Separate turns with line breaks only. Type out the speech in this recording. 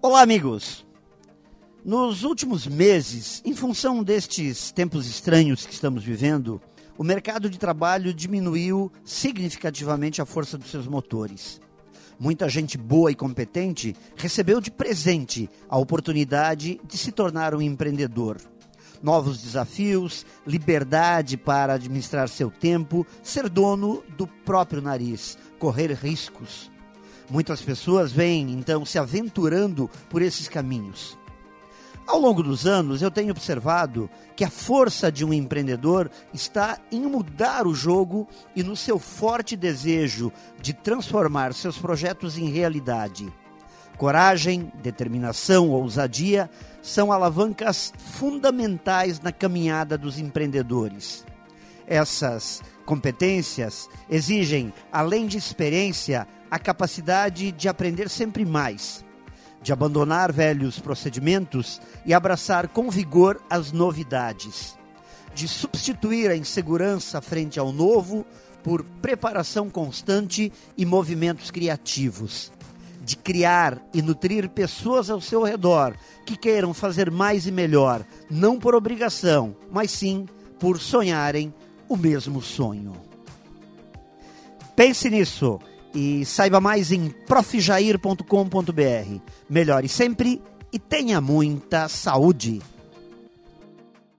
Olá, amigos! Nos últimos meses, em função destes tempos estranhos que estamos vivendo, o mercado de trabalho diminuiu significativamente a força dos seus motores. Muita gente boa e competente recebeu de presente a oportunidade de se tornar um empreendedor. Novos desafios, liberdade para administrar seu tempo, ser dono do próprio nariz, correr riscos. Muitas pessoas vêm então se aventurando por esses caminhos. Ao longo dos anos, eu tenho observado que a força de um empreendedor está em mudar o jogo e no seu forte desejo de transformar seus projetos em realidade. Coragem, determinação, ousadia são alavancas fundamentais na caminhada dos empreendedores. Essas competências exigem, além de experiência, a capacidade de aprender sempre mais de abandonar velhos procedimentos e abraçar com vigor as novidades, de substituir a insegurança frente ao novo por preparação constante e movimentos criativos, de criar e nutrir pessoas ao seu redor que queiram fazer mais e melhor, não por obrigação, mas sim por sonharem o mesmo sonho. Pense nisso e saiba mais em profjair.com.br. Melhore sempre e tenha muita saúde.